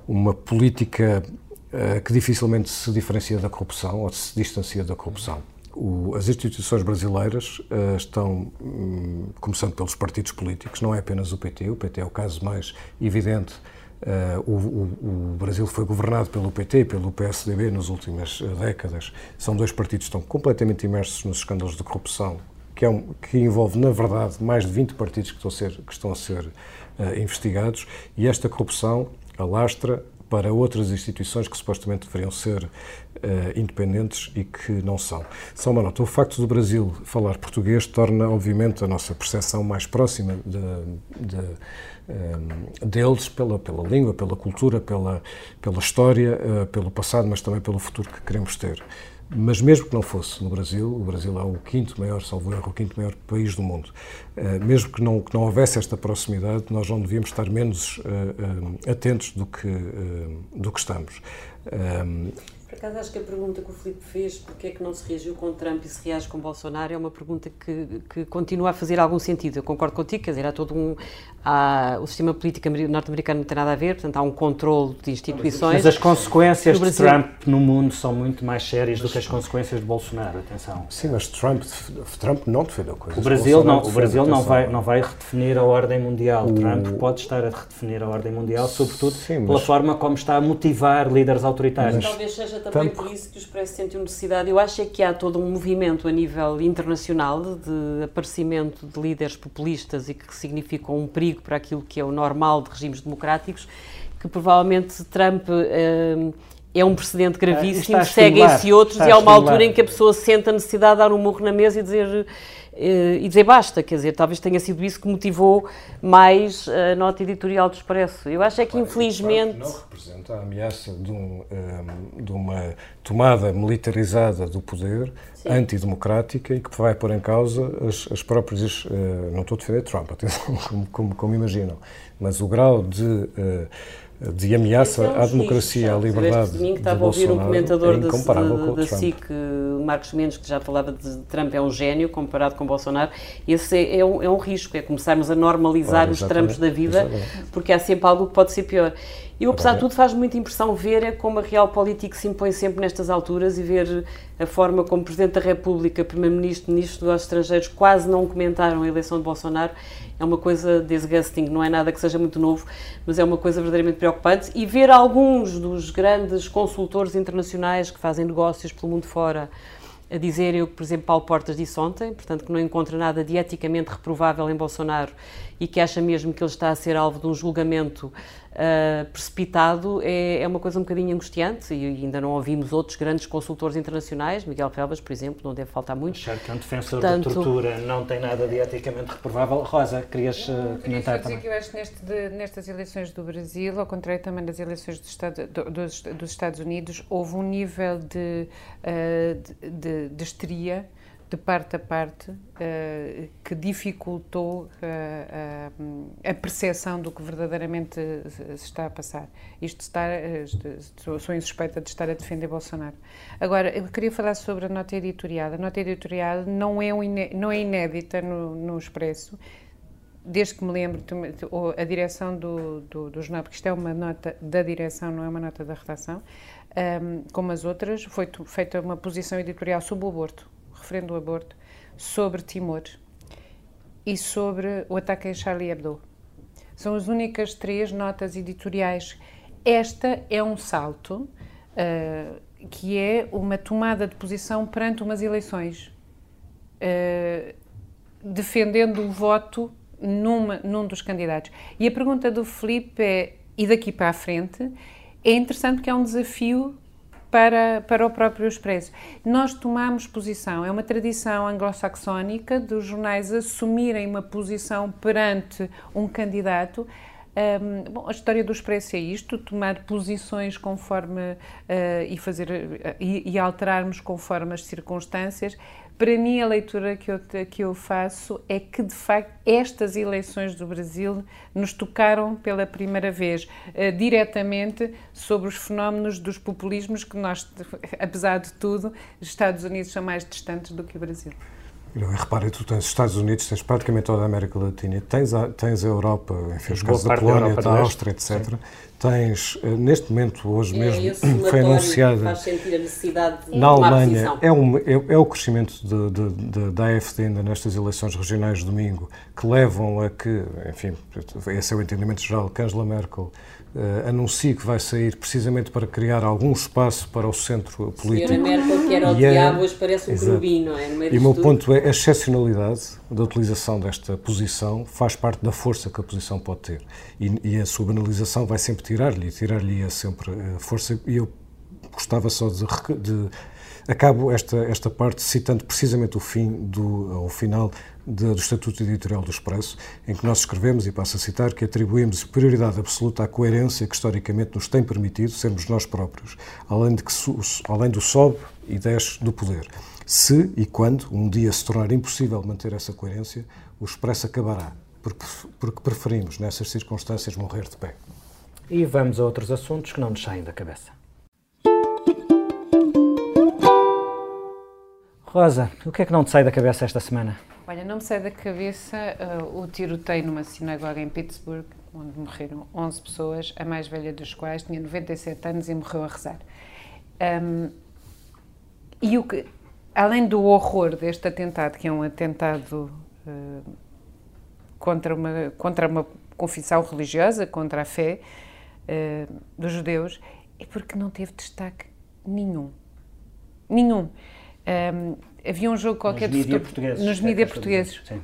S7: uma política uh, que dificilmente se diferencia da corrupção ou se distancia da corrupção. O, as instituições brasileiras uh, estão, um, começando pelos partidos políticos, não é apenas o PT, o PT é o caso mais evidente. Uh, o, o, o, Brasil foi governado pelo PT, pelo PSDB nas últimas uh, décadas. São dois partidos que estão completamente imersos nos escândalos de corrupção, que, é um, que envolve, na verdade, mais de 20 partidos que estão a ser, estão a ser investigados, e esta corrupção alastra para outras instituições que supostamente deveriam ser uh, independentes e que não são. Só uma nota: o facto do Brasil falar português torna, obviamente, a nossa percepção mais próxima de, de, eh, deles pela, pela língua, pela cultura, pela, pela história, uh, pelo passado, mas também pelo futuro que queremos ter. Mas mesmo que não fosse no Brasil, o Brasil é o quinto maior, salvo erro, o quinto maior país do mundo, mesmo que não, que não houvesse esta proximidade, nós não devíamos estar menos atentos do que, do que estamos.
S4: Por acaso acho que a pergunta que o Filipe fez, porque é que não se reagiu com Trump e se reage com Bolsonaro, é uma pergunta que, que continua a fazer algum sentido. Eu concordo contigo, quer dizer, há todo um. Há, o sistema político norte-americano não tem nada a ver, portanto há um controle de instituições.
S1: Mas as consequências de Trump no mundo são muito mais sérias do que as consequências de Bolsonaro, atenção.
S7: Sim, mas Trump, Trump não defendeu coisas.
S1: O Brasil, não, o Brasil não, vai, não vai redefinir a ordem mundial. O... Trump pode estar a redefinir a ordem mundial, sobretudo Sim, mas... pela forma como está a motivar líderes autoritários.
S4: Mas... Talvez seja também por isso que o Expresso sentiu necessidade. Eu acho é que há todo um movimento a nível internacional de aparecimento de líderes populistas e que significam um perigo para aquilo que é o normal de regimes democráticos, que provavelmente Trump. Uh, é um precedente gravíssimo, seguem-se outros e há uma altura em que a pessoa sente a necessidade de dar um murro na mesa e dizer eh, e dizer basta, quer dizer, talvez tenha sido isso que motivou mais a nota editorial do Expresso. Eu acho é que, infelizmente...
S7: Não representa a ameaça de, um, eh, de uma tomada militarizada do poder, Sim. antidemocrática, e que vai pôr em causa as, as próprias... Eh, não estou a defender Trump, atenção, [laughs] como, como, como imaginam, mas o grau de de ameaça é um à democracia, à liberdade. Este
S4: domingo estava a ouvir um comentador é da, da SIC, Marcos Mendes, que já falava de Trump é um gênio comparado com Bolsonaro. Esse é, é, um, é um, risco, é começarmos a normalizar claro, os trampos da vida, exatamente. porque há sempre algo que pode ser pior. E, apesar de tudo, faz muita impressão ver é como a real política se impõe sempre nestas alturas e ver a forma como o Presidente da República, Primeiro-Ministro, Ministro dos Negócios Estrangeiros quase não comentaram a eleição de Bolsonaro é uma coisa disgusting, não é nada que seja muito novo, mas é uma coisa verdadeiramente preocupante. E ver alguns dos grandes consultores internacionais que fazem negócios pelo mundo fora a dizer o que, por exemplo, Paulo Portas disse ontem, portanto, que não encontra nada de eticamente reprovável em Bolsonaro e que acha mesmo que ele está a ser alvo de um julgamento uh, precipitado é, é, uma coisa um bocadinho angustiante e ainda não ouvimos outros grandes consultores internacionais, Miguel Felvas, por exemplo, não deve faltar muito.
S1: Achar que é um defensor Portanto, da tortura não tem nada de eticamente reprovável. Rosa, querias uh, comentar também?
S3: Que eu acho que neste, de, nestas eleições do Brasil, ao contrário também das eleições do Estado, do, dos, dos, Estados Unidos, houve um nível de, uh, de, de, de histeria de parte a parte, uh, que dificultou uh, a percepção do que verdadeiramente se está a passar. Isto está, sou insuspeita de estar a defender Bolsonaro. Agora, eu queria falar sobre a nota editorial. A nota editorial não é, não é inédita no, no Expresso, desde que me lembro, a direção do, do, do, jornal, porque isto é uma nota da direção, não é uma nota da redação, ehm, como as outras, foi feita uma posição editorial sobre o aborto referendo o aborto, sobre Timor e sobre o ataque em Charlie Hebdo. São as únicas três notas editoriais. Esta é um salto uh, que é uma tomada de posição perante umas eleições, uh, defendendo o voto numa, num dos candidatos. E a pergunta do Felipe é, e daqui para a frente, é interessante porque é um desafio para, para o próprio Expresso. Nós tomamos posição, é uma tradição anglo-saxónica dos jornais assumirem uma posição perante um candidato. Um, bom, a história do Expresso é isto, tomar posições conforme uh, e fazer uh, e, e, alterarmos conforme as circunstâncias. Para mim, a leitura que eu, que eu faço é que, de facto, estas eleições do Brasil nos tocaram pela primeira vez uh, diretamente sobre os fenómenos dos populismos que nós, [laughs] apesar de tudo, os Estados Unidos são mais distantes do que o Brasil.
S7: Repara, tu tens os Estados Unidos, tens praticamente toda a América Latina, tens a, tens a Europa, enfim, os casos da Polónia, da, da Áustria, etc. Sim. Tens, eh, neste momento, hoje é mesmo, [coughs] foi anunciada.
S4: Faz sentir a necessidade de
S7: na Alemanha, é, um, é, é, o crescimento de, de, de, da AFD ainda nestas eleições regionais de domingo que levam a que, enfim, esse é o entendimento geral, que Angela Merkel uh, anuncia que vai sair precisamente para criar algum espaço para o centro político.
S4: Senhora Merkel, que era o é, diabo, hoje parece um querubim, não é?
S7: e o meu tudo. ponto é a excepcionalidade da utilização desta posição faz parte da força que a posição pode ter. E, e a sua banalização vai sempre tirar-lhe, tirar-lhe sempre uh, força. E eu gostava só de, de acabo esta, esta parte citando precisamente o fim do, o final do Estatuto Editorial do Expresso, em que nós escrevemos, e passo a citar, que atribuímos prioridade absoluta à coerência que historicamente nos tem permitido sermos nós próprios, além, de que, além do sobe e desce do poder. Se e quando um dia se tornar impossível manter essa coerência, o Expresso acabará, porque preferimos, nessas circunstâncias, morrer de pé.
S1: E vamos a outros assuntos que não nos saem da cabeça. Rosa, o que é que não te sai da cabeça esta semana?
S3: Olha, não me sai da cabeça uh, o tiroteio numa sinagoga em Pittsburgh, onde morreram 11 pessoas, a mais velha dos quais tinha 97 anos e morreu a rezar. Um, e o que, além do horror deste atentado, que é um atentado uh, contra, uma, contra uma confissão religiosa, contra a fé uh, dos judeus, é porque não teve destaque nenhum. Nenhum. Um, havia um jogo qualquer
S1: nos de futebol
S3: nos mídias é portugueses. Sim.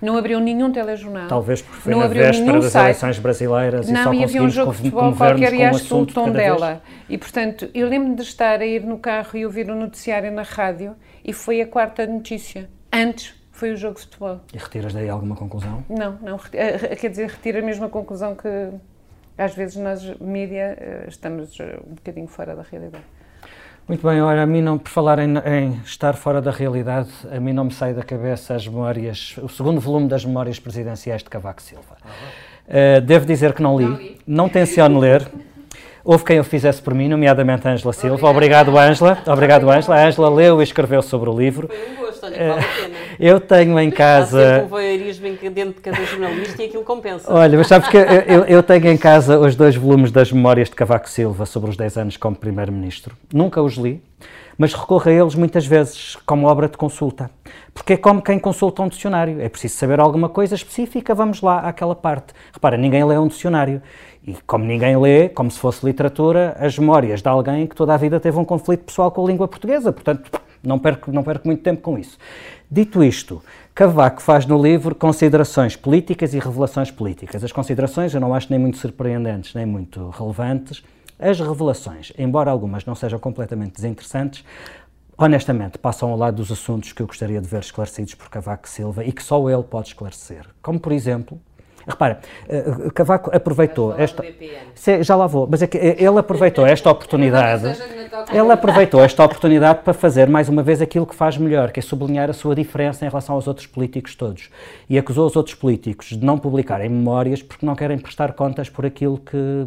S3: Não abriu nenhum telejornal.
S1: Talvez porque foi não na véspera das site. eleições brasileiras
S3: não,
S1: e só
S3: e havia um jogo de futebol qualquer e acho um tom dela. Vez. E, portanto, eu lembro de estar a ir no carro e ouvir o um noticiário na rádio e foi a quarta notícia. Antes foi o jogo de futebol.
S1: E retiras daí alguma conclusão?
S3: Não, não. Eh, quer dizer, retiro a mesma conclusão que às vezes nós, mídia, eh, estamos eh, um bocadinho fora da realidade.
S1: Muito bem, olha, a mim não, por falar em, em, estar fora da realidade, a mim não me sai da cabeça as memórias, o segundo volume das memórias presidenciais de Cavaco Silva. Uh, devo dizer que não li, não, li. não tenciono ler. Houve quem o fizesse por mim, nomeadamente a Ângela Silva. Obrigado, Ângela. Obrigado, Ângela. A Ângela leu e escreveu sobre o livro.
S4: Foi um gosto, olha, vale a pena.
S1: Eu tenho em casa.
S4: Há um voyeurismo dentro de cada jornalista e aquilo compensa.
S1: Olha, mas sabes que eu, eu, eu, tenho em [laughs] casa os dois volumes das Memórias de Cavaco Silva sobre os 10 anos como Primeiro-Ministro. Nunca os li, mas recorro a eles muitas vezes como obra de consulta. Porque é como quem consulta um dicionário. É preciso saber alguma coisa específica, vamos lá àquela parte. Repara, ninguém lê um dicionário. E como ninguém lê, como se fosse literatura, as memórias de alguém que toda a vida teve um conflito pessoal com a língua portuguesa. Portanto, não perco, não perco muito tempo com isso. Dito isto, Cavaco faz no livro considerações políticas e revelações políticas. As considerações eu não acho nem muito surpreendentes, nem muito relevantes. As revelações, embora algumas não sejam completamente desinteressantes, honestamente, passam ao lado dos assuntos que eu gostaria de ver esclarecidos por Cavaco Silva e que só ele pode esclarecer. Como, por exemplo, Repara, uh, Cavaco aproveitou esta. já lá vou, mas é que eh, ele aproveitou esta oportunidade. ele aproveitou esta oportunidade para fazer mais uma vez aquilo que faz melhor, que é sublinhar a sua diferença em relação aos outros políticos todos. E acusou os outros políticos de não publicarem memórias porque não querem prestar contas por aquilo que,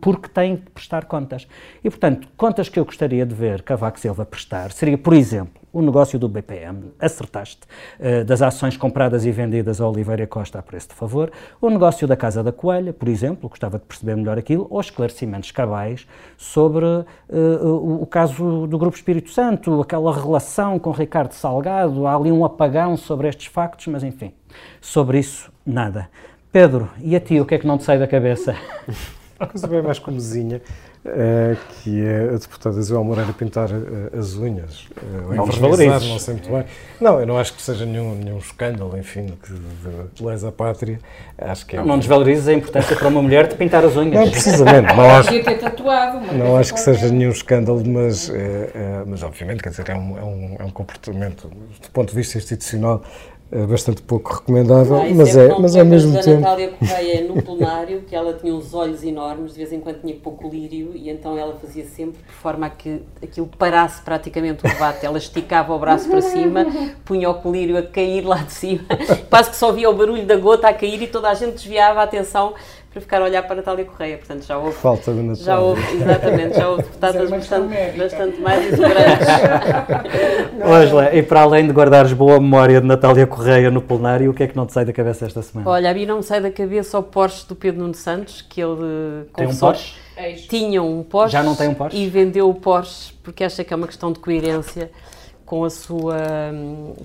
S1: porque têm de prestar contas. E, portanto, contas que eu gostaria de ver Cavaco Silva prestar seria, por exemplo, o negócio do BPM, acertaste, uh, das ações compradas e vendidas a Oliveira Costa a preço de favor, o negócio da Casa da Coelha, por exemplo, gostava de perceber melhor aquilo, ou esclarecimentos cabais sobre uh, o, o, caso do Grupo Espírito Santo, aquela relação com Ricardo Salgado, há ali um apagão sobre estes factos, mas enfim, sobre isso, nada. Pedro, e a ti, o que é que não te sai da cabeça? [laughs]
S7: A coisa bem mais comezinha, que é a deputada Isabel Moreira pintar uh, as unhas.
S1: Uh, não desvalorizes.
S7: Não sei muito bem. Não, eu não acho que seja nenhum, nenhum escândalo, enfim, que de, de lesa pátria. Acho que é
S1: não, não desvalorizes a importância para uma mulher de pintar as unhas.
S7: Não, precisamente. Não acho,
S3: ter tatuado,
S7: não acho que seja nenhum escândalo, mas, mas obviamente, quer dizer, é um, é um, é um comportamento, do ponto de vista institucional, é bastante pouco recomendável,
S4: ah,
S7: mas é, mas ao mesmo tempo.
S4: A Natália Correia no plenário, que ela tinha uns olhos enormes, de vez em quando tinha pouco lírio, e então ela fazia sempre de forma a que aquilo parasse praticamente o debate. Ela esticava o braço para cima, punha o colírio a cair lá de cima, [laughs] quase que só via o barulho da gota a cair e toda a gente desviava a atenção para ficar a olhar para a Natália Correia. Portanto, já houve.
S7: Falta de Natália.
S4: Já houve, exatamente, já houve [laughs] deputadas bastante, bastante mais exuberantes. [laughs]
S1: Ângela, e para além de guardares boa memória de Natália Correia no plenário, o que é que não te sai da cabeça esta semana?
S4: Olha, a mim não me sai da cabeça o Porsche do Pedro Nuno Santos, que ele
S1: tem um Porsche?
S4: Tinha um Porsche.
S1: Já não tem um Porsche?
S4: E vendeu o Porsche porque acha que é uma questão de coerência com a sua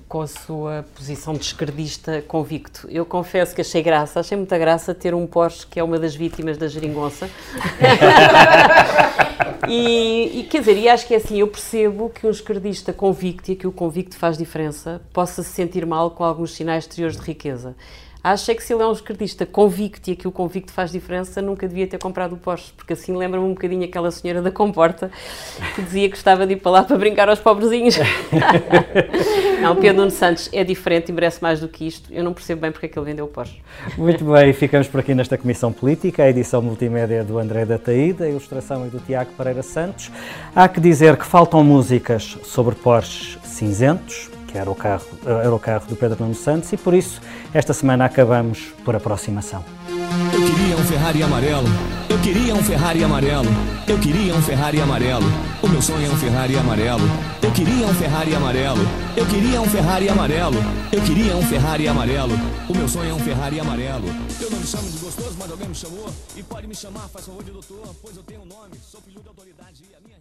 S4: com a sua posição de esquerdista convicto. Eu confesso que achei graça, achei muita graça ter um Porsche que é uma das vítimas da geringonça. [laughs] e, e, quer dizer, e acho que é assim, eu percebo que um esquerdista convicto e que o convicto faz diferença, possa se sentir mal com alguns sinais exteriores de riqueza. Acho é que se ele é um esquerdista convicto e aqui o convicto faz diferença, nunca devia ter comprado o Porsche, porque assim lembra-me um bocadinho aquela senhora da comporta que dizia que gostava de ir para lá para brincar aos pobrezinhos. [laughs] não, Pedro Nuno Santos é diferente e merece mais do que isto. Eu não percebo bem porque é que ele vendeu o Porsche.
S1: Muito bem, ficamos por aqui nesta Comissão Política. A edição multimédia do André da Taída, a ilustração é do Tiago Pereira Santos. Há que dizer que faltam músicas sobre Porsches cinzentos, que era o carro, era o carro do Pedro Nuno Santos, e por isso esta semana acabamos por aproximação.
S10: Eu queria um Ferrari amarelo, eu queria um Ferrari amarelo, eu queria um Ferrari amarelo, o meu sonho é um Ferrari amarelo, eu queria um Ferrari amarelo, eu queria um Ferrari amarelo, eu queria um Ferrari amarelo, o meu sonho é um Ferrari amarelo. Eu não me chamo de gostoso, mas alguém me chamou, e pode me chamar, faz favor de doutor, pois eu tenho um nome, sou filho de autoridade e a minha